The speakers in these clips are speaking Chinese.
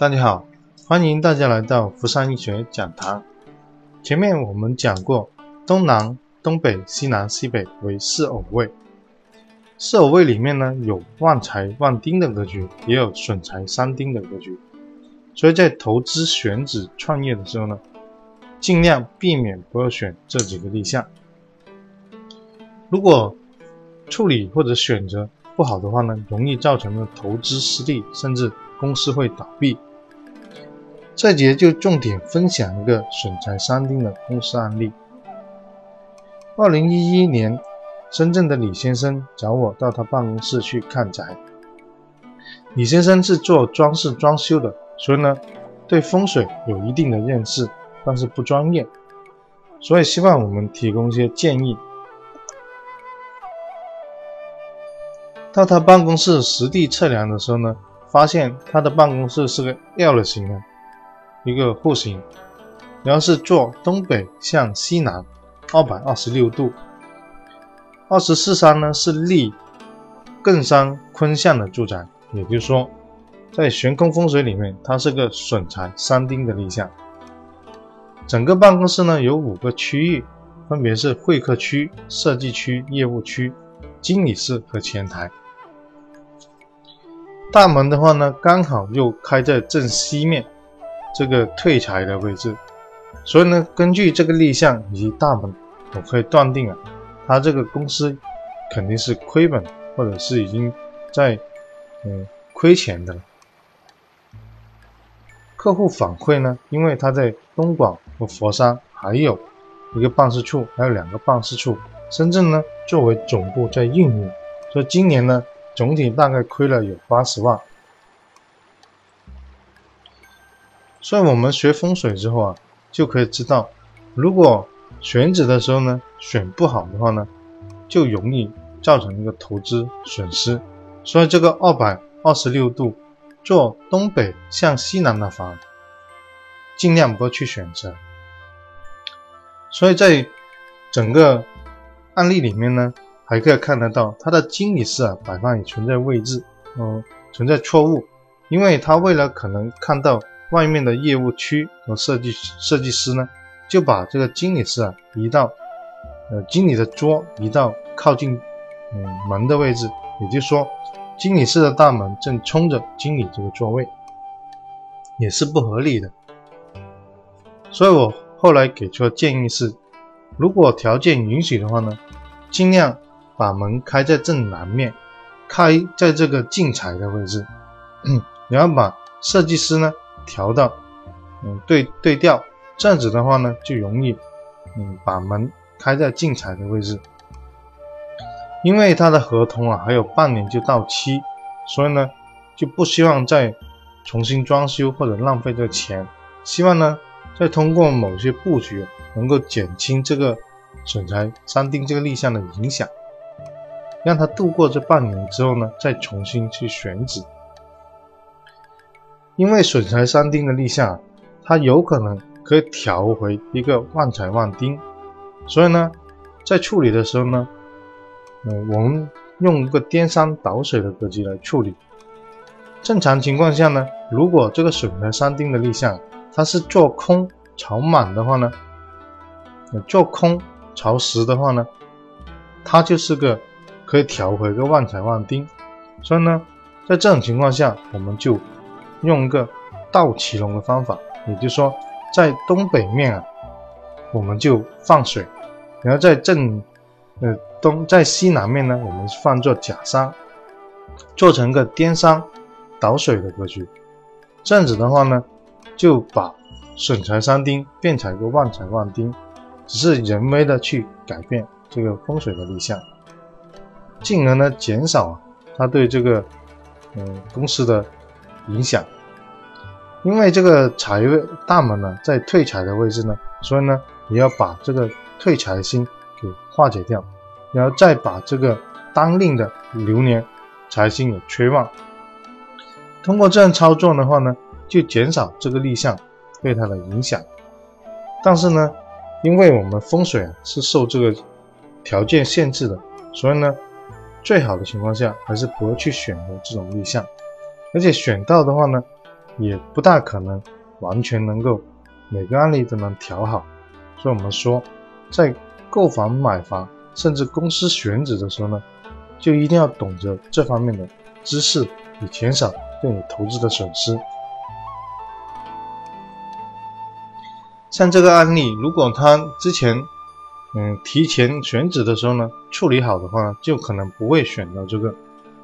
大家好，欢迎大家来到福山医学讲堂。前面我们讲过，东南、东北、西南、西北为四偶位。四偶位里面呢，有旺财旺丁的格局，也有损财伤丁的格局。所以在投资选址创业的时候呢，尽量避免不要选这几个立项。如果处理或者选择不好的话呢，容易造成了投资失利，甚至公司会倒闭。这节就重点分享一个损财伤丁的公司案例。二零一一年，深圳的李先生找我到他办公室去看宅。李先生是做装饰装修的，所以呢，对风水有一定的认识，但是不专业，所以希望我们提供一些建议。到他办公室实地测量的时候呢，发现他的办公室是个 L 型的。一个户型，然后是坐东北向西南二百二十六度，二十四山呢是立艮山坤向的住宅，也就是说，在悬空风水里面，它是个损财伤丁的立项。整个办公室呢有五个区域，分别是会客区、设计区、业务区、经理室和前台。大门的话呢，刚好又开在正西面。这个退财的位置，所以呢，根据这个立项以及大门，我可以断定啊，他这个公司肯定是亏本，或者是已经在嗯亏钱的了。客户反馈呢，因为他在东莞和佛山还有一个办事处，还有两个办事处，深圳呢作为总部在运营，所以今年呢总体大概亏了有八十万。所以我们学风水之后啊，就可以知道，如果选址的时候呢，选不好的话呢，就容易造成一个投资损失。所以这个二百二十六度做东北向西南的房，尽量不要去选择。所以在整个案例里面呢，还可以看得到它的经理室啊摆放也存在位置，嗯，存在错误，因为他为了可能看到。外面的业务区和设计设计师呢，就把这个经理室啊移到，呃，经理的桌移到靠近嗯门的位置，也就是说，经理室的大门正冲着经理这个座位，也是不合理的。所以我后来给出的建议是，如果条件允许的话呢，尽量把门开在正南面，开在这个进财的位置，然后把设计师呢。调到，嗯，对对调，这样子的话呢，就容易，嗯，把门开在进财的位置。因为他的合同啊还有半年就到期，所以呢就不希望再重新装修或者浪费这个钱，希望呢再通过某些布局能够减轻这个损财三丁这个立项的影响，让他度过这半年之后呢，再重新去选址。因为损财三丁的立项，它有可能可以调回一个旺财旺丁，所以呢，在处理的时候呢，嗯，我们用一个颠山倒水的格局来处理。正常情况下呢，如果这个损财三丁的立项，它是做空朝满的话呢，做空朝实的话呢，它就是个可以调回个旺财旺丁，所以呢，在这种情况下，我们就。用一个倒骑龙的方法，也就是说，在东北面啊，我们就放水，然后在正呃东在西南面呢，我们放做假山，做成个颠山倒水的格局。这样子的话呢，就把损财三丁变成一个旺财旺丁，只是人为的去改变这个风水的立项，进而呢减少它对这个嗯公司的。影响，因为这个财位大门呢在退财的位置呢，所以呢也要把这个退财星给化解掉，然后再把这个当令的流年财星也催旺。通过这样操作的话呢，就减少这个立项对它的影响。但是呢，因为我们风水啊是受这个条件限制的，所以呢，最好的情况下还是不要去选择这种立项。而且选到的话呢，也不大可能完全能够每个案例都能调好。所以，我们说，在购房、买房，甚至公司选址的时候呢，就一定要懂得这方面的知识，以减少对你投资的损失。像这个案例，如果他之前，嗯，提前选址的时候呢，处理好的话呢，就可能不会选到这个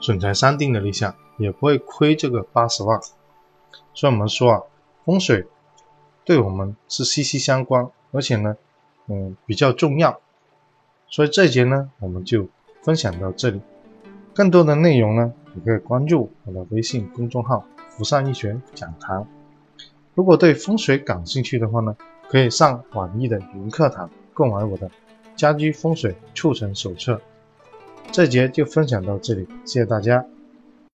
损财三定的立项，也不会亏这个八十万。所以我们说啊，风水对我们是息息相关，而且呢，嗯，比较重要。所以这节呢，我们就分享到这里。更多的内容呢，你可以关注我的微信公众号“福善易学讲堂”。如果对风水感兴趣的话呢，可以上网易的云课堂购买我的《家居风水促成手册》。这节就分享到这里，谢谢大家。